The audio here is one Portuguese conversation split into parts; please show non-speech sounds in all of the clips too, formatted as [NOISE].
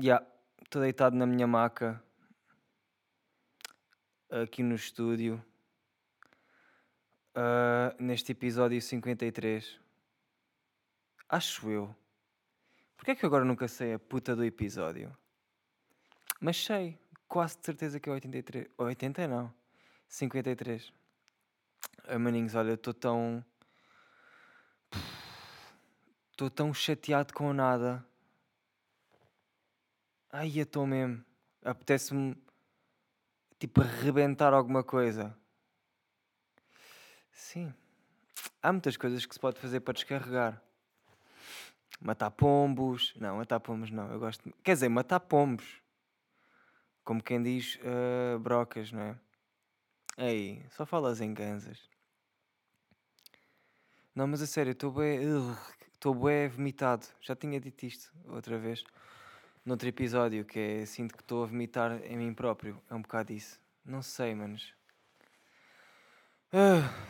Ya, estou deitado na minha maca aqui no estúdio ah, neste episódio 53. Acho eu. Porquê é que agora nunca sei a puta do episódio? Mas sei, quase de certeza que é 83. 80 não. 53. Ah, maninhos, olha, eu estou tão. Estou tão chateado com nada. Ai, eu estou mesmo. Apetece-me tipo arrebentar alguma coisa. Sim. Há muitas coisas que se pode fazer para descarregar. Matar pombos. Não, matar pombos não. Eu gosto. Quer dizer, matar pombos. Como quem diz ah, brocas, não é? Ei, só falas em ganzas. Não, mas a sério, estou bué. Estou bué vomitado. Já tinha dito isto outra vez. Noutro episódio, que é sinto que estou a vomitar em mim próprio. É um bocado isso. Não sei, manos.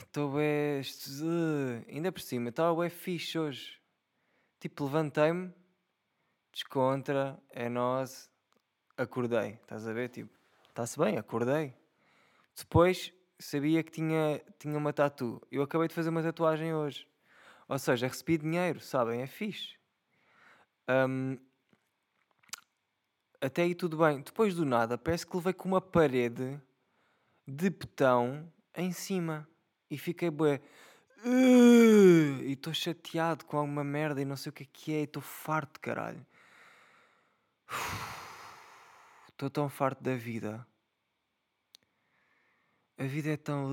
Estou bué. isto- ah, ainda por cima, estava bué fixe hoje. Tipo, levantei-me, descontra, é nós, acordei. Estás a ver? Tipo, está-se bem, acordei. Depois sabia que tinha, tinha uma tatu. Eu acabei de fazer uma tatuagem hoje. Ou seja, recebi dinheiro, sabem? É fixe. Ahm, até aí tudo bem. Depois do nada, parece que levei com uma parede de betão em cima. E fiquei bué. E estou chateado com alguma merda e não sei o que é que é. E estou farto, caralho. [SIGHS] Estou tão farto da vida. A vida é tão.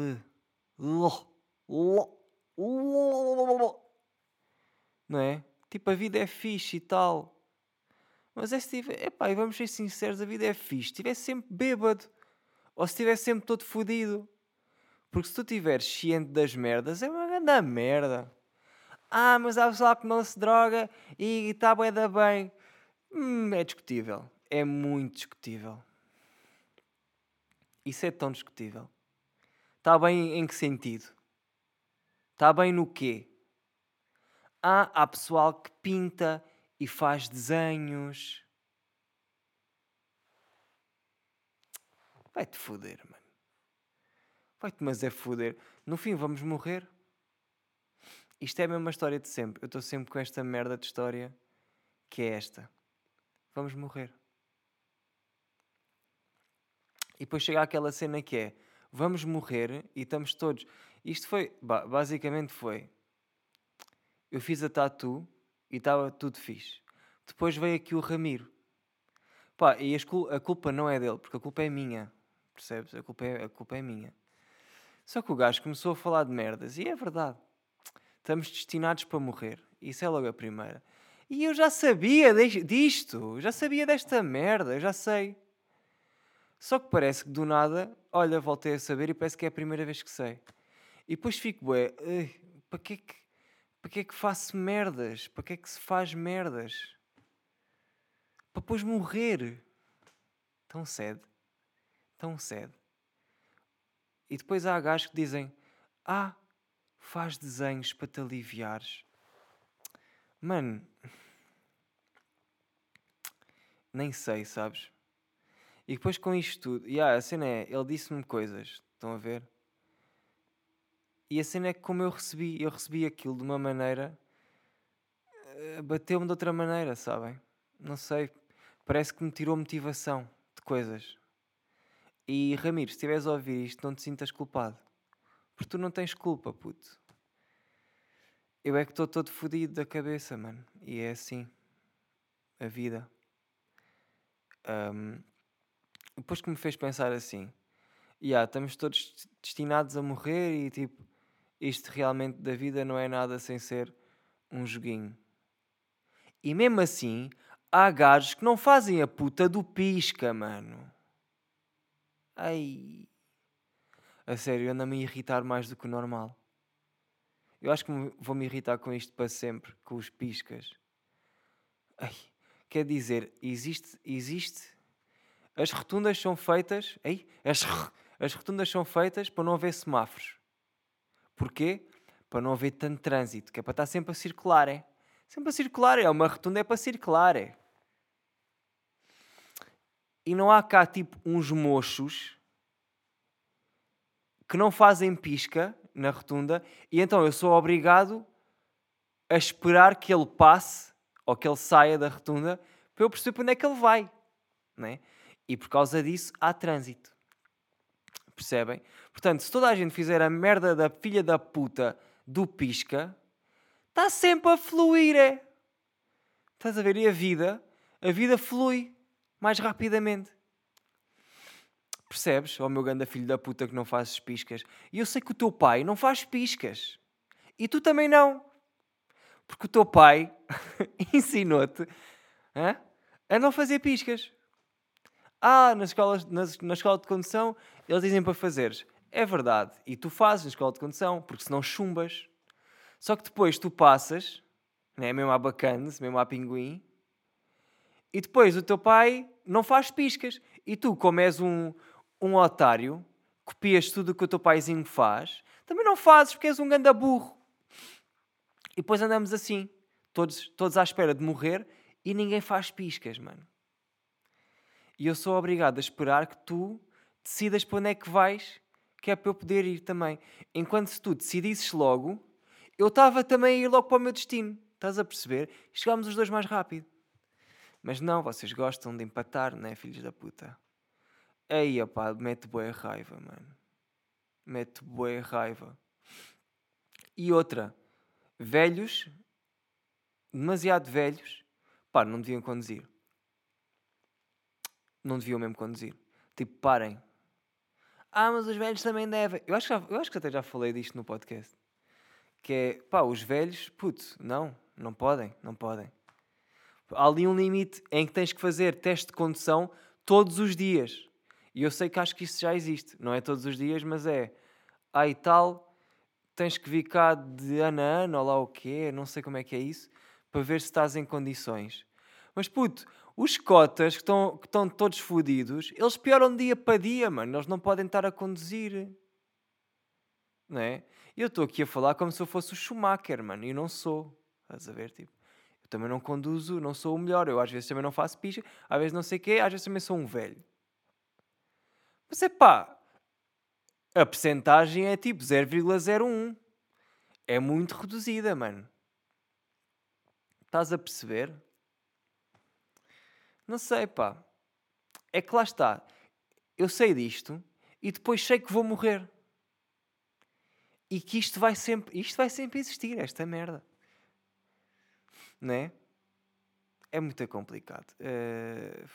Não é? Tipo, a vida é fixe e tal. Mas é se tiver. Epá, e vamos ser sinceros: a vida é fixe. Se estiver sempre bêbado. Ou se estiver sempre todo fodido. Porque se tu estiveres ciente das merdas, é uma grande merda. Ah, mas há pessoal que não se droga e está bué da bem. Hum, é discutível. É muito discutível. Isso é tão discutível. Está bem em que sentido? Está bem no quê? Ah, há pessoal que pinta e faz desenhos. Vai-te foder, mano. Vai-te, mas é foder. No fim, vamos morrer. Isto é a mesma história de sempre. Eu estou sempre com esta merda de história que é esta. Vamos morrer. E depois chega aquela cena que é: vamos morrer e estamos todos. Isto foi, ba- basicamente foi. Eu fiz a tatu e estava tudo fixe. Depois veio aqui o Ramiro. Pá, e a culpa não é dele, porque a culpa é minha. Percebes? A culpa é, a culpa é minha. Só que o gajo começou a falar de merdas, e é verdade. Estamos destinados para morrer. Isso é logo a primeira. E eu já sabia deix- disto, já sabia desta merda, eu já sei. Só que parece que do nada, olha, voltei a saber e parece que é a primeira vez que sei. E depois fico, ué, "Ei, para que é que, para que é que faço merdas? Para que é que se faz merdas? Para depois morrer. Tão cedo. Tão cedo. E depois há gajos que dizem, ah, faz desenhos para te aliviares. Mano, nem sei, sabes? E depois com isto tudo, yeah, a cena é, ele disse-me coisas, estão a ver? E a cena é que como eu recebi, eu recebi aquilo de uma maneira, eh, bateu-me de outra maneira, sabem? Não sei, parece que me tirou motivação de coisas. E Ramiro, se estiveres a ouvir isto, não te sintas culpado. Porque tu não tens culpa, puto. Eu é que estou todo fodido da cabeça, mano. E é assim. A vida. Ahm, depois que me fez pensar assim, yeah, estamos todos destinados a morrer e tipo, isto realmente da vida não é nada sem ser um joguinho. E mesmo assim, há gajos que não fazem a puta do pisca, mano. Ai. A sério, anda-me a irritar mais do que o normal. Eu acho que vou me irritar com isto para sempre, com os piscas. Ai, quer dizer, existe, existe. As rotundas são feitas. Ei, as, as rotundas são feitas para não haver semáforos. Porquê? Para não haver tanto trânsito, que é para estar sempre a circular, é? Sempre a circular, é uma rotunda é para circular, é? e não há cá tipo uns mochos que não fazem pisca na rotunda e então eu sou obrigado a esperar que ele passe ou que ele saia da rotunda para eu perceber para onde é que ele vai. Né? E por causa disso há trânsito. Percebem? Portanto, se toda a gente fizer a merda da filha da puta do pisca, está sempre a fluir, é? Estás a ver? E a vida, a vida flui mais rapidamente. Percebes? Ó oh, meu ganda filho da puta que não fazes piscas. E eu sei que o teu pai não faz piscas. E tu também não. Porque o teu pai [LAUGHS] ensinou-te a não fazer piscas. Ah, nas escolas, nas, na escola de condução eles dizem para fazeres. É verdade. E tu fazes na escola de condução, porque senão chumbas. Só que depois tu passas, né, mesmo à bacanas, mesmo à pinguim, e depois o teu pai não faz piscas. E tu, como és um, um otário, copias tudo o que o teu paizinho faz, também não fazes porque és um ganda burro. E depois andamos assim, todos, todos à espera de morrer e ninguém faz piscas, mano. E eu sou obrigado a esperar que tu decidas para onde é que vais, que é para eu poder ir também. Enquanto se tu decidisses logo, eu estava também a ir logo para o meu destino. Estás a perceber? Chegámos os dois mais rápido. Mas não, vocês gostam de empatar, não é, filhos da puta? Aí, opá, mete boa raiva, mano. Mete boa raiva. E outra, velhos, demasiado velhos, pá, não deviam conduzir. Não deviam mesmo conduzir. Tipo, parem. Ah, mas os velhos também devem. Eu acho que, já, eu acho que até já falei disto no podcast. Que é, pá, os velhos, putz, não, não podem, não podem. Há ali um limite em que tens que fazer teste de condução todos os dias. E eu sei que acho que isso já existe. Não é todos os dias, mas é. Ah, e tal, tens que vir cá de ano a ano, ou lá o quê, não sei como é que é isso, para ver se estás em condições. Mas puto, os cotas que estão, que estão todos fodidos, eles pioram dia para dia, mano. Eles não podem estar a conduzir. Não é? Eu estou aqui a falar como se eu fosse o Schumacher, mano. E não sou. Estás a ver? Tipo, eu também não conduzo, não sou o melhor. Eu às vezes também não faço picha, às vezes não sei o quê, às vezes também sou um velho. Mas é pá, a percentagem é tipo 0,01. É muito reduzida, mano. Estás a perceber? Não sei, pá. É que lá está. Eu sei disto e depois sei que vou morrer. E que isto vai sempre, isto vai sempre existir, esta merda. Não é? É muito complicado. Uh...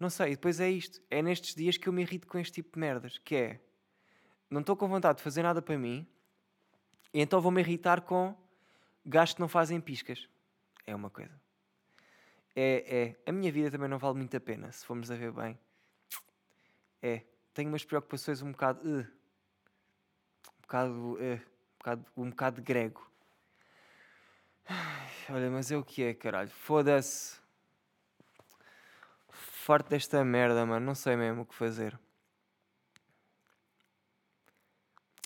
Não sei, depois é isto. É nestes dias que eu me irrito com este tipo de merdas. Que é, não estou com vontade de fazer nada para mim, e então vou-me irritar com gajos que não fazem piscas. É uma coisa. É, é. A minha vida também não vale muito a pena, se formos a ver bem. É. Tenho umas preocupações um bocado. Uh, um bocado. Uh, um bocado, um bocado grego. Olha, mas é o que é, caralho. Foda-se farto desta merda, mano. Não sei mesmo o que fazer.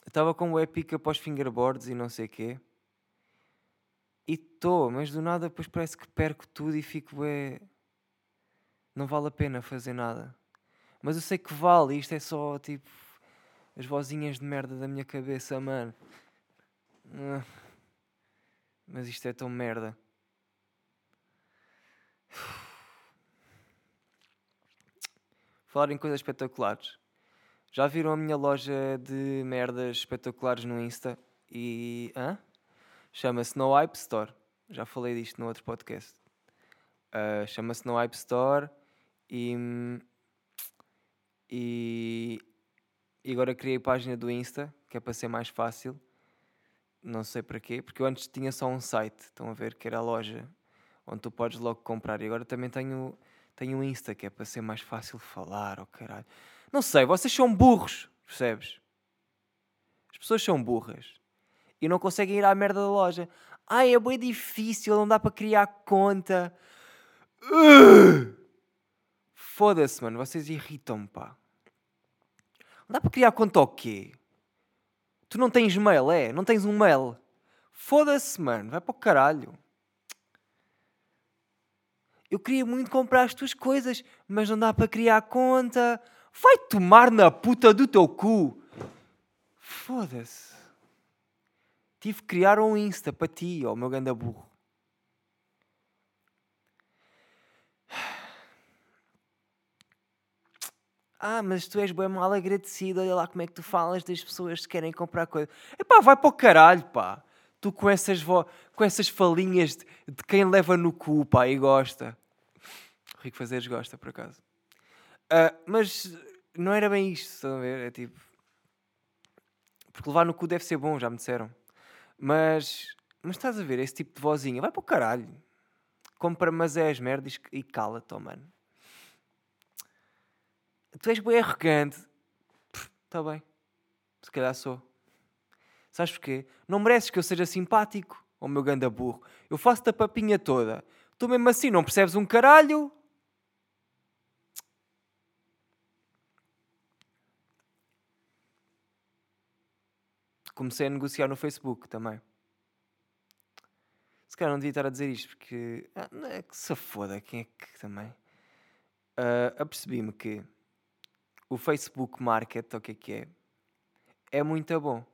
Estava com o Epic após fingerboards e não sei o quê. E estou, mas do nada depois parece que perco tudo e fico é Não vale a pena fazer nada. Mas eu sei que vale, isto é só tipo as vozinhas de merda da minha cabeça, mano. Ah. Mas isto é tão merda. Falar em coisas espetaculares. Já viram a minha loja de merdas espetaculares no Insta? E. Hã? Chama-se No Hype Store. Já falei disto no outro podcast. Uh, Chama-se No Hype Store e. E. E agora criei a página do Insta, que é para ser mais fácil. Não sei para quê, porque eu antes tinha só um site. Estão a ver que era a loja onde tu podes logo comprar. E agora também tenho tenho um Insta que é para ser mais fácil falar, oh caralho. Não sei, vocês são burros, percebes? As pessoas são burras e não conseguem ir à merda da loja. Ai, é bem difícil, não dá para criar conta. [SIGHS] Foda-se, mano, vocês irritam-me, pá. Não dá para criar conta o quê? Tu não tens mail, é? Não tens um mail? Foda-se, mano, vai para o caralho. Eu queria muito comprar as tuas coisas, mas não dá para criar conta. Vai tomar na puta do teu cu. Foda-se. Tive que criar um Insta para ti, ó, meu ganda burro. Ah, mas tu és bem mal agradecido, olha lá como é que tu falas das pessoas que querem comprar coisas. Epá, vai para o caralho, pá. Tu com essas, vo... com essas falinhas de, de quem leva no cu, pá, e gosta. O Rico Fazeres gosta, por acaso. Uh, mas não era bem isto, estão a ver? É tipo... Porque levar no cu deve ser bom, já me disseram. Mas, mas estás a ver esse tipo de vozinha? Vai para o caralho. Compra mas é as merdas e cala-te, mano tu és bem arrogante. Está bem. Se calhar sou. Sabes porquê? Não mereces que eu seja simpático, ou meu ganda burro. Eu faço-te a papinha toda. Tu mesmo assim não percebes um caralho? Comecei a negociar no Facebook também. Se calhar não devia estar a dizer isto, porque... Ah, não é que se foda, quem é que também... Uh, apercebi-me que o Facebook Market, o que é que é? É muito bom.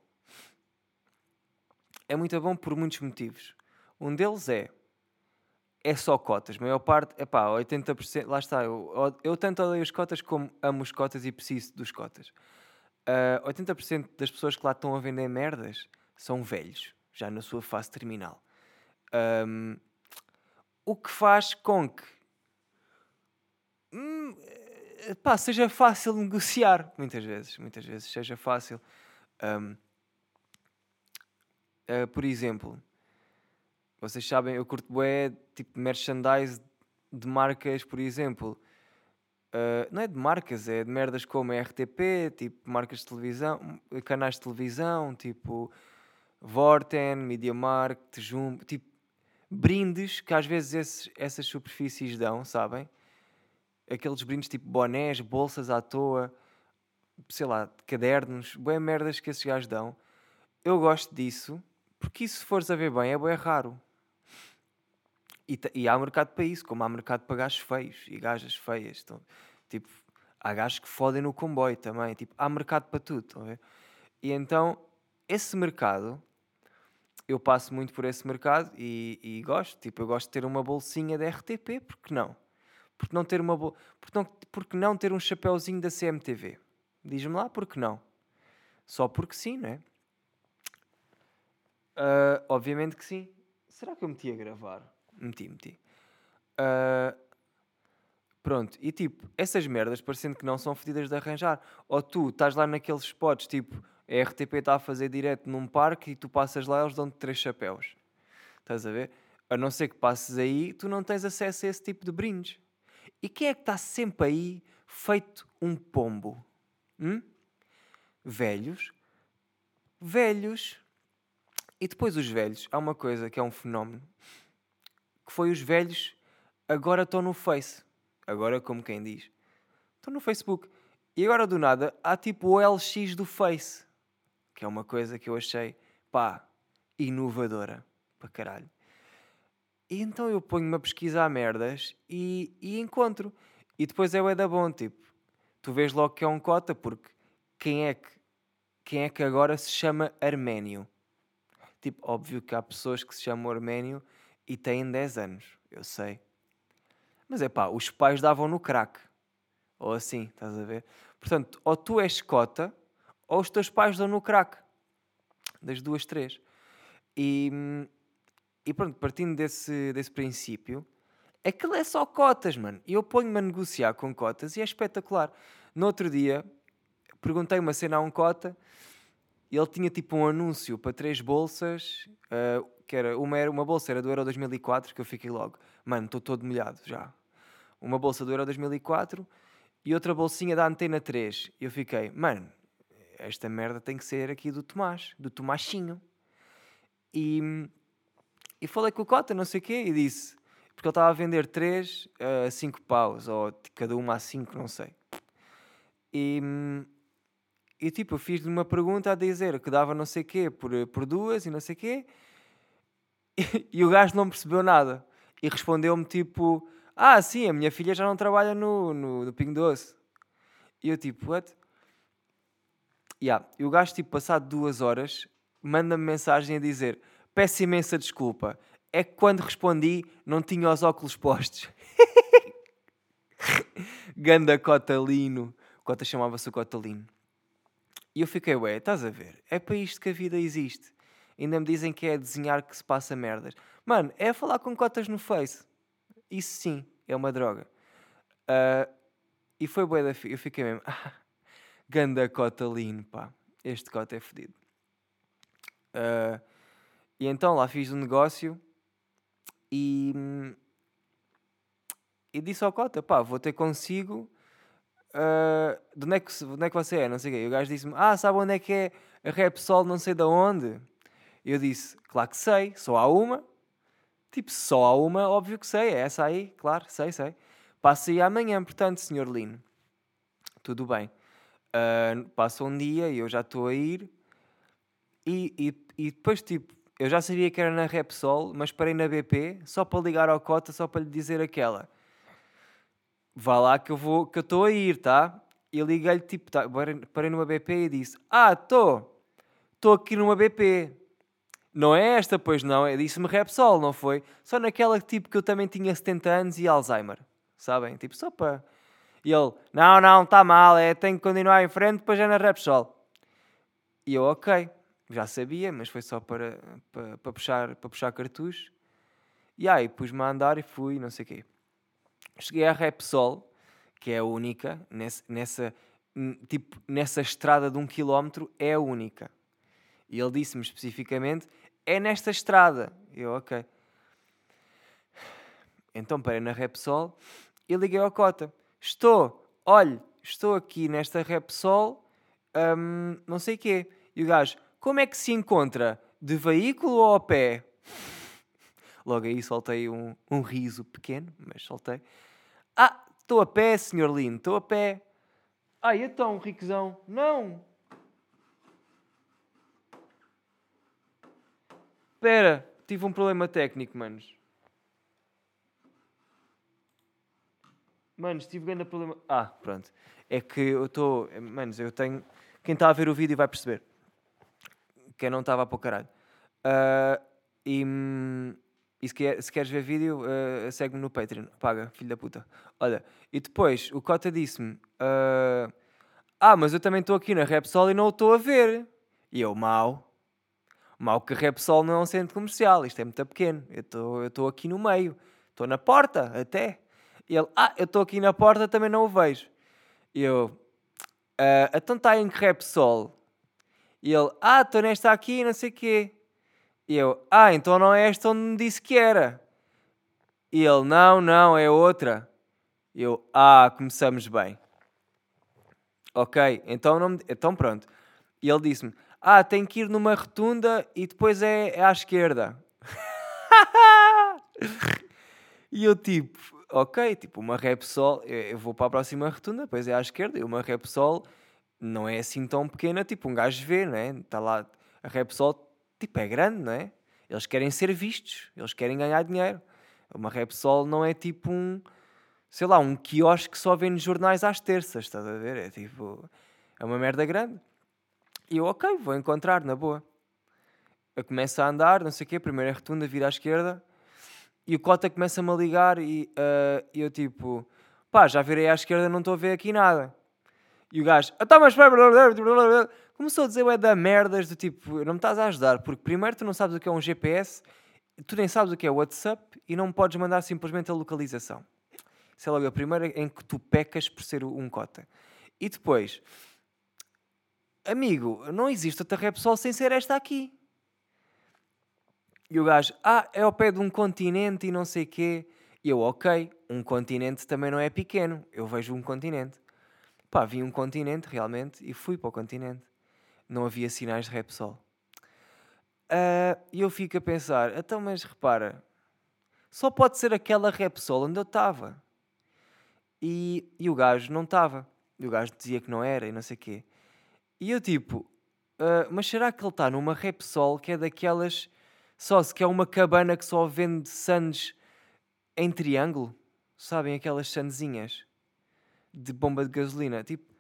É muito bom por muitos motivos. Um deles é é só cotas. A maior parte, é pá, 80%, lá está. Eu, eu tanto odeio as cotas como amo as cotas e preciso dos cotas. Uh, ah, 80% das pessoas que lá estão a vender merdas são velhos, já na sua fase terminal. Um, o que faz com que hum, pá, seja fácil negociar, muitas vezes, muitas vezes seja fácil. Um, uh, eh, por exemplo, vocês sabem, eu curto bué, tipo, merchandise de marcas, por exemplo. Uh, não é de marcas, é de merdas como a RTP, tipo, marcas de televisão, canais de televisão, tipo, Vorten, MediaMarkt, Jumbo, tipo, brindes que às vezes esses, essas superfícies dão, sabem? aqueles brindes tipo bonés, bolsas à toa, sei lá, cadernos, boé merdas que esses gajos dão. Eu gosto disso, porque isso, se fores a ver bem, é bem raro. E, e, há mercado para isso, como há mercado para gajos feios e gajas feias. Então, tipo, há gajos que fodem no comboio também. Tipo, há mercado para tudo. Tá e então, esse mercado, eu passo muito por esse mercado e, e gosto. Tipo, eu gosto de ter uma bolsinha da RTP, porque não? Porque não ter uma bo... porque, não... porque não ter um chapéuzinho da CMTV? Diz-me lá, porque não? Só porque sim, não é? Uh, obviamente que sim. Será que eu meti a gravar? Meti, meti. Uh, pronto, e tipo, essas merdas parecendo que não são fedidas de arranjar. Ou tu estás lá naqueles spots, tipo, a RTP está a fazer direto num parque e tu passas lá eles dão-te três chapéus. Estás a ver? A não ser que passes aí, tu não tens acesso a esse tipo de brindes. E quem é que está sempre aí feito um pombo? Hum? Velhos. Velhos. E depois os velhos, há uma coisa que é um fenómeno, que foi os velhos agora estão no Face. Agora, como quem diz, estão no Facebook. E agora do nada há tipo o LX do Face, que é uma coisa que eu achei, pá, inovadora. Para caralho. E então eu ponho-me a pesquisar merdas e, e encontro. E depois é o da bom, tipo, tu vês logo que é um cota, porque quem é que, quem é que agora se chama Arménio? Tipo, óbvio que há pessoas que se chamam Arménio e têm 10 anos, eu sei. Mas é pá, os pais davam no crack. Ou assim, estás a ver? Portanto, ou tu és cota, ou os teus pais dão no crack. Das duas, três. E, e pronto, partindo desse, desse princípio, aquilo é só cotas, mano. E eu ponho-me a negociar com cotas e é espetacular. No outro dia, perguntei uma cena a um cota ele tinha tipo um anúncio para três bolsas, uh, que era uma, era uma bolsa era do Euro 2004, que eu fiquei logo, mano, estou todo molhado já. Uma bolsa do Euro 2004 e outra bolsinha da Antena 3. E eu fiquei, mano, esta merda tem que ser aqui do Tomás, do Tomásinho. E e falei com o Cota, não sei o quê, e disse, porque ele estava a vender 3 a 5 paus, ou cada uma a 5, não sei. E, e tipo, eu fiz-lhe uma pergunta a dizer que dava não sei o quê por, por duas e não sei o quê, [LAUGHS] e, o gajo não percebeu nada. E respondeu-me tipo, Ah, sim, a minha filha já não trabalha no, no, no Pingo Doce. E eu tipo, what? Yeah. E o gajo, tipo, passado duas horas, manda-me mensagem a dizer: Peço imensa desculpa. É que quando respondi, não tinha os óculos postos. [LAUGHS] Ganda Cotalino. Cota chamava-se Cotalino. E eu fiquei, ué, estás a ver? É para isto que a vida existe. Ainda me dizem que é desenhar que se passa merdas. Mano, é falar com cotas no Face. Isso sim, é uma droga. Uh, e foi bué da... Eu fiquei mesmo... [LAUGHS] Ganda Cotalino, pá. Este cota é fedido. Uh, e então lá fiz um negócio e, e disse ao cota, pá, vou ter consigo... Uh, de, onde é que, de onde é que você é? Não sei o quê. E o gajo disse-me, ah, sabe onde é que é a Repsol não sei de onde? Eu disse, claro que sei, só há uma. Tipo, só há uma, óbvio que sei, é essa aí, claro, sei, sei. Passa aí amanhã, portanto, senhor Lino. Tudo bem. Uh, passa um dia e eu já estou a ir. E, e, e, depois, tipo, eu já sabia que era na Repsol, mas parei na BP só para ligar ao Cota, só para lhe dizer aquela. Vá lá que eu vou, que estou a ir, tá? E liguei-lhe, tipo, tá, parei numa BP e disse: Ah, estou, estou aqui numa BP. Não é esta, pois não, é disse-me Repsol, não foi? Só naquela tipo que eu também tinha 70 anos e Alzheimer, sabem? Tipo, só para e ele, não, não, está mal, é, tem que continuar em frente, depois é na Repsol. E eu, ok, já sabia, mas foi só para, para, para puxar, para puxar cartuchos. E aí, pus-me a andar e fui, não sei o quê. Cheguei à Repsol, que é a única, nessa, nessa, tipo, nessa estrada de um quilómetro, é a única. E ele disse-me especificamente, é nesta estrada. Eu, ok. Então parei na Repsol e liguei ao Cota. Estou, olhe, estou aqui nesta Repsol, um, não sei o quê. E o gajo, como é que se encontra? De veículo ou a pé? Logo aí soltei um, um riso pequeno, mas soltei. Ah, estou a pé, senhor Lino, estou a pé. Ah, então, riquezão? Não. Espera, tive um problema técnico, manos. Mano, tive grande problema. Ah, pronto. É que eu estou. Manos, eu tenho. Quem está a ver o vídeo vai perceber. Quem não estava a pôr caralho. Uh, e, e se, quer, se, queres ver vídeo, uh, segue-me no Patreon. Paga, filho da puta. Olha, e depois o Cota disse-me: uh, Ah, mas eu também estou aqui na Repsol e não o estou a ver. E eu, mal. Mal que Repsol não é um centro comercial. Isto é muito pequeno. Eu estou aqui no meio. Estou na porta, até. Ele, ah, eu estou aqui na porta, também não o vejo. Eu, ah, então está em que Repsol? Ele, ah, estou nesta aqui, não sei o quê. Eu, ah, então não é esta onde me disse que era. Ele, não, não, é outra. Eu, ah, começamos bem. Ok, então, não, então pronto. E ele disse-me, ah, tem que ir numa rotunda e depois é, é à esquerda. [LAUGHS] e eu tipo, ok, tipo, uma Repsol, eu vou para a próxima rotunda, depois é à esquerda, e uma Repsol não é assim tão pequena, tipo, um gajo vê, não é? Está lá, a Repsol, tipo, é grande, não é? Eles querem ser vistos, eles querem ganhar dinheiro. Uma Repsol não é tipo um, sei lá, um quiosque que só vende jornais às terças, estás a ver? É tipo, é uma merda grande. E eu, ok, vou encontrar, na boa. Eu começo a andar, não sei o quê, primeira rotunda, vira à esquerda, e o Cota começa-me a ligar e uh, eu tipo, pá, já virei à esquerda, não estou a ver aqui nada. E o gajo, ah, tá, mas começou a dizer, é da merdas, do tipo, não me estás a ajudar, porque primeiro tu não sabes o que é um GPS, tu nem sabes o que é WhatsApp e não me podes mandar simplesmente a localização. Isso é logo a primeira em que tu pecas por ser um cota. E depois, amigo, não existe outra Repsol sem ser esta aqui. E o gajo, ah, é ao pé de um continente e não sei quê. E eu, ok, um continente também não é pequeno. Eu vejo um continente. Pá, vi um continente realmente e fui para o continente. Não havia sinais de Repsol. Uh, e eu fico a pensar, então, mas repara, só pode ser aquela Repsol onde eu estava. E, e o gajo não estava. E o gajo dizia que não era e não sei o quê. E eu tipo, uh, mas será que ele está numa Repsol que é daquelas só se quer uma cabana que só vende sandes em triângulo. Sabem aquelas sandezinhas de bomba de gasolina? Tipo,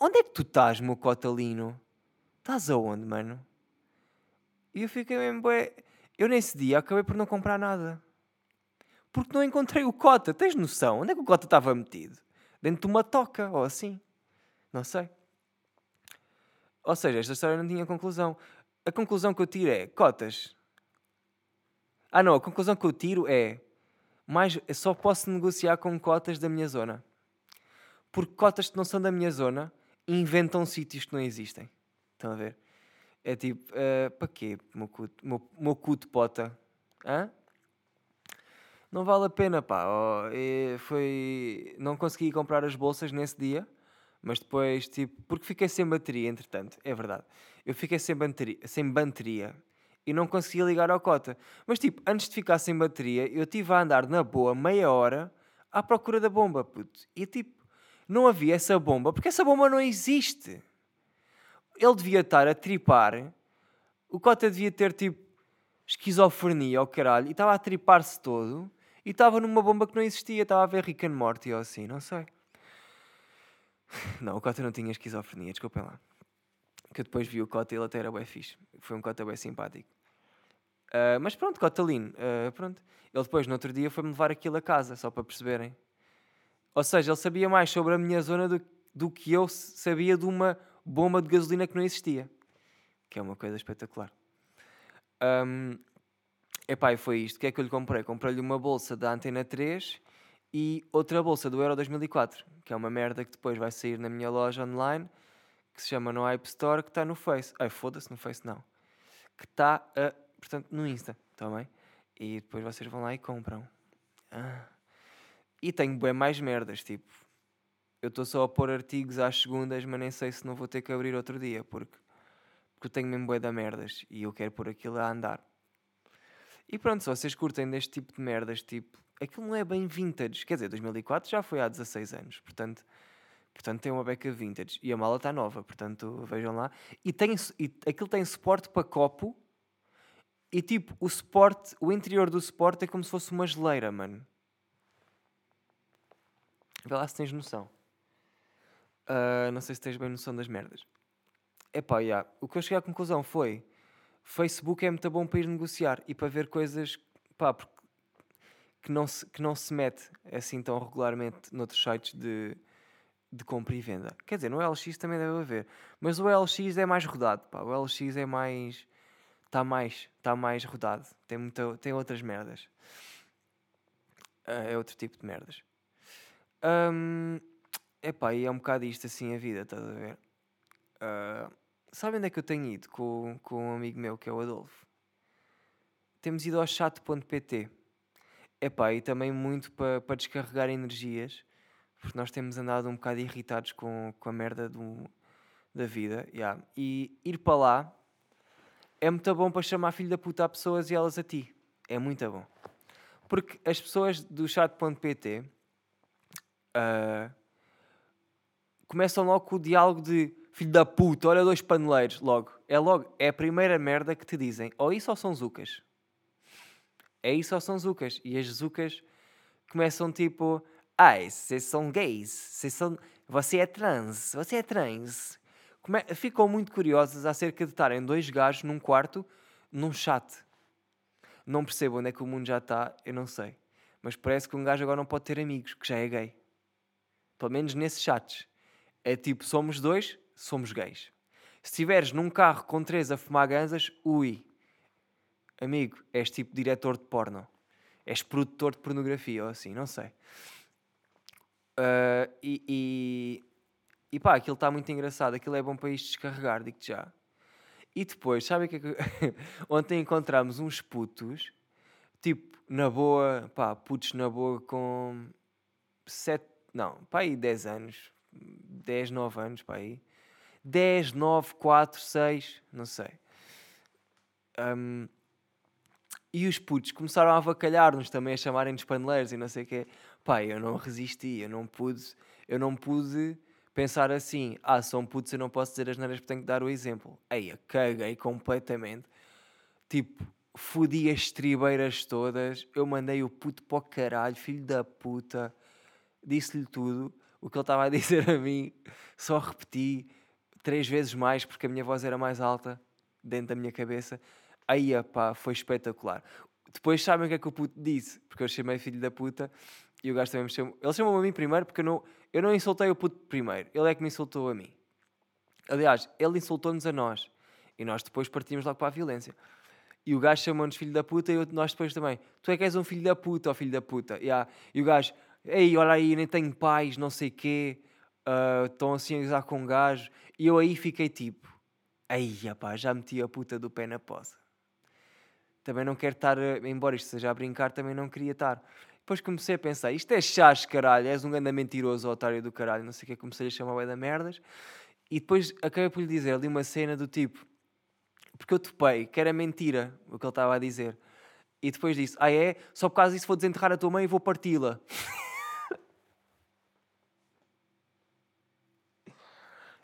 onde é que tu estás, meu cotalino? Estás aonde, mano? E eu fiquei mesmo, bué... Eu nesse dia acabei por não comprar nada. Porque não encontrei o cota. Tens noção? Onde é que o cota estava metido? Dentro de uma toca, ou assim. Não sei. Ou seja, esta história não tinha conclusão. A conclusão que eu tiro é, cotas. Ah não, a conclusão que eu tiro é, mais, só posso negociar com cotas da minha zona. Porque cotas que não são da minha zona inventam sítios que não existem. Estão a ver? É tipo, uh, para quê, meu cu, meu, de pota? Hã? Não vale a pena, pá. Oh, foi... Não consegui comprar as bolsas nesse dia, mas depois, tipo, porque fiquei sem bateria, entretanto, é verdade. Eu fiquei sem bateria, sem bateria e não conseguia ligar ao cota. Mas, tipo, antes de ficar sem bateria, eu tive a andar na boa meia hora à procura da bomba, puto. E, tipo, não havia essa bomba, porque essa bomba não existe ele devia estar a tripar. O Cota devia ter tipo esquizofrenia ao caralho e estava a tripar-se todo e estava numa bomba que não existia. Estava a ver Rick and Morty ou assim, não sei. [LAUGHS] Não, o Cota não tinha esquizofrenia, desculpem lá. Que eu depois vi o Cota e ele até era bem fixe. Foi um Cota bem simpático. Uh, mas pronto, Cotalino, uh, pronto. Ele depois, no outro dia, foi-me levar aquilo a casa, só para perceberem. Ou seja, ele sabia mais sobre a minha zona do, do que eu sabia de uma bomba de gasolina que não existia. Que é uma coisa espetacular. Um, epá, e foi isto. O que é que eu lhe comprei? Comprei-lhe uma bolsa da Antena 3 e outra bolsa do Euro 2004, que é uma merda que depois vai sair na minha loja online, que se chama no App Store, que está no Face. Ai, foda-se, no Face não. Que está, uh, portanto, no Insta, também. Tá e depois vocês vão lá e compram. Ah. E tenho bem mais merdas, tipo eu estou só a pôr artigos às segundas, mas nem sei se não vou ter que abrir outro dia, porque, porque eu tenho mesmo bué da merdas e eu quero pôr aquilo a andar. E pronto, se vocês curtem deste tipo de merdas, tipo, aquilo não é bem vintage. Quer dizer, 2004 já foi há 16 anos, portanto, portanto tem uma beca vintage. E a mala está nova, portanto, vejam lá. E, tem, e aquilo tem suporte para copo. E tipo, o suporte, o interior do suporte é como se fosse uma geleira, mano. Vê lá se tens noção. Uh, não sei se tens bem noção das merdas. Epá, yeah. o que eu cheguei à conclusão foi Facebook é muito bom para ir negociar e para ver coisas pá, que, não se, que não se mete assim tão regularmente noutros sites de, de compra e venda. Quer dizer, no LX também deve haver, mas o LX é mais rodado. Pá. O LX é mais. Está mais, tá mais rodado. Tem, muita, tem outras merdas. Uh, é outro tipo de merdas. Um, Epá, e é um bocado isto assim a vida, estás a ver? Uh, sabem onde é que eu tenho ido com, com um amigo meu que é o Adolfo? Temos ido ao chat.pt. Epá, e também muito para pa descarregar energias, porque nós temos andado um bocado irritados com, com a merda do, da vida. Yeah. E ir para lá é muito bom para chamar filho da puta a pessoas e elas a ti. É muito bom. Porque as pessoas do chat.pt. Uh, ah, começam logo com o diálogo de filho da puta, olha dois paneleiros, logo. É logo, é a primeira merda que te dizem. Ou isso ou são zucas. É isso ou são zucas. E as zucas começam tipo, ai, vocês são gays, vocês são... você é trans, você é trans. Come... Ficam muito curiosas acerca de estarem dois gajos num quarto, num chat. Não percebo onde é que o mundo já está, eu não sei. Mas parece que um gajo agora não pode ter amigos, que já é gay. Pelo menos nesses chats. É tipo, somos dois, somos gays. Se estiveres num carro com três a fumar ganzas, ui. Amigo, és tipo diretor de porno. És produtor de pornografia ou assim, não sei. Uh, e, e, e pá, aquilo está muito engraçado. Aquilo é bom para isto descarregar, digo-te já. E depois, sabe o que é que. [LAUGHS] Ontem encontramos uns putos, tipo, na boa, pá, putos na boa com sete, não, pá, aí 10 anos, 10, 9 anos para aí. 10, 9, 4, 6, não sei. Um, e os putos começaram a avacalhar-nos também, a chamarem-nos paneleiros e não sei o quê. Pai, eu não resisti, eu não pude, eu não pude pensar assim, ah, são putos, eu não posso dizer as neiras porque tenho que dar o exemplo. Aí, eu caguei completamente. Tipo, fodi as tribeiras todas, eu mandei o puto para o caralho, filho da puta, disse-lhe tudo, o que ele estava a [LAUGHS] dizer a mim, só repeti três vezes mais porque a minha voz era mais alta dentro da minha cabeça. Aí, pá, foi espetacular. Depois sabem o que é que o puto disse, porque eu chamei filho da puta e o gajo também me chamou. Ele chamou-me a mim primeiro porque eu não, eu não insultei o puto primeiro, ele é que me insultou a mim. Aliás, ele insultou-nos a nós e nós depois partimos logo para a violência. E o gajo chamou-nos filho da puta e eu, nós depois também. Tu é que és um filho da puta, ó filho da puta. Yeah. E o gajo, ei, olha aí, nem tenho pais, não sei quê, uh, estão assim a usar com um gajo. E eu aí fiquei tipo, aí, pá, já meti a puta do pé na poça. Também não quero estar, embora isto seja a brincar, também não queria estar. Depois comecei a pensar, isto é chás, caralho, és um grande mentiroso, otário do caralho, não sei o que, comecei a chamar o da merdas. E depois acabei por lhe dizer ali uma cena do tipo, porque eu topei que era mentira o que ele estava a dizer. E depois disse: Ah, é? Só por causa disso vou desenterrar a tua mãe e vou parti-la. [LAUGHS]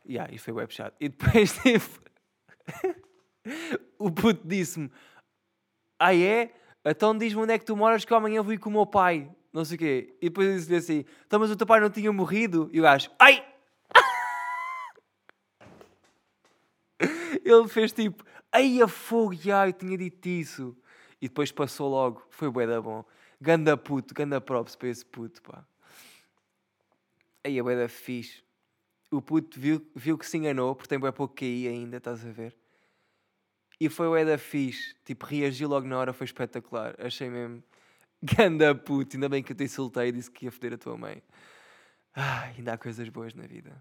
yeah, isso foi web chat. E depois [LAUGHS] tipo, [LAUGHS] o puto disse-me: Ah, é? Então diz-me onde é que tu moras que amanhã vou ir com o meu pai. Não sei o quê. E depois disse-lhe assim: Então, mas o teu pai não tinha morrido? E o gajo: Ai! [LAUGHS] Ele fez tipo: Ai, a fogo, já, eu tinha dito isso. E depois passou logo. Foi bué da bom. Ganda puto, ganda props para esse puto, pá. Aí a bué da fixe. O puto viu, viu que se enganou, porque tem bué pouco QI ainda, estás a ver? E foi bué da fixe. Tipo, reagiu logo na hora, foi espetacular. Achei mesmo... [LAUGHS] Ganda puto, ainda bem que eu te insultei e disse que ia foder a tua mãe. Ai, ainda há coisas boas na vida.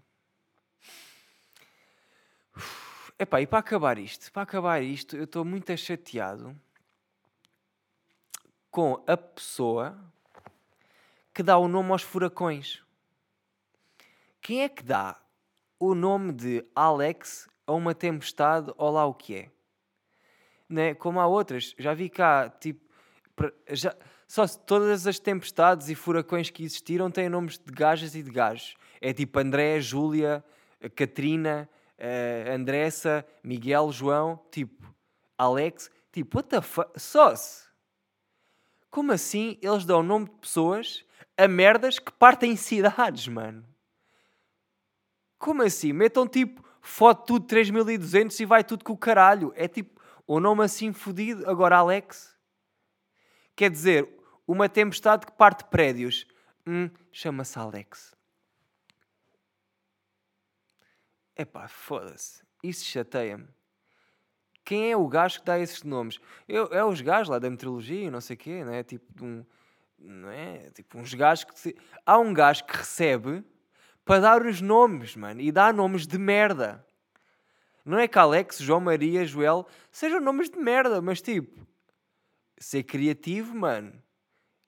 Epá, e para acabar isto, para acabar isto, eu estou muito chateado com a pessoa que dá o nome aos furacões. Quem é que dá o nome de Alex a uma tempestade ou lá o que é? Né? Como há outras, já vi cá, tipo, já, só todas as tempestades e furacões que existiram têm nomes de gajas e de gajos. É tipo André, Júlia, Catrina, uh, Andressa, Miguel, João, tipo, Alex, tipo, what the fuck? Sauce! Como assim eles dão nome de pessoas a merdas que partem cidades, mano? Como assim? Metam tipo, foto tudo 3200 e vai tudo com o caralho. É tipo, o nome assim fodido. Agora, Alex. Quer dizer, uma tempestade que parte prédios. Hum, chama-se Alex. Epá, foda-se. Isso chateia-me. Quem é o gajo que dá esses nomes? Eu, é os gajos lá da meteorologia, não sei o quê, não é? Tipo um... Não é? Tipo uns gajos que... Se... Há um gajo que recebe para dar os nomes, mano. E dá nomes de merda. Não é que Alex, João Maria, Joel sejam nomes de merda, mas tipo... Ser criativo, mano.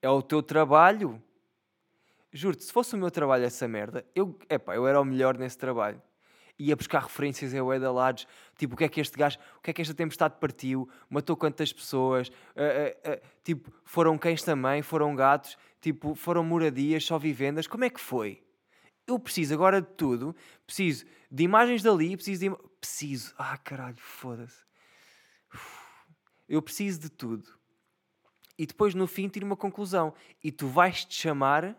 É o teu trabalho. Juro-te, se fosse o meu trabalho essa merda, eu, epá, eu era o melhor nesse trabalho ia buscar referências a Ueda Lados, tipo, o que é que este gajo, o que é que esta tempestade partiu, matou quantas pessoas, uh, uh, uh, tipo, foram cães também, foram gatos, tipo, foram moradias, só vivendas, como é que foi? Eu preciso agora de tudo, preciso de imagens dali, preciso de... Preciso, ah caralho, foda-se. Eu preciso de tudo. E depois no fim tiro uma conclusão. E tu vais-te chamar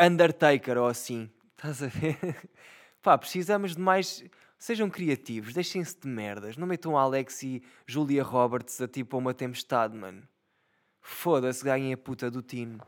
Undertaker ou assim. Estás a ver? [LAUGHS] Pá, precisamos de mais. Sejam criativos, deixem-se de merdas. Não metam Alex e Julia Roberts a tipo uma tempestade, mano. Foda-se, ganhem a puta do Tino.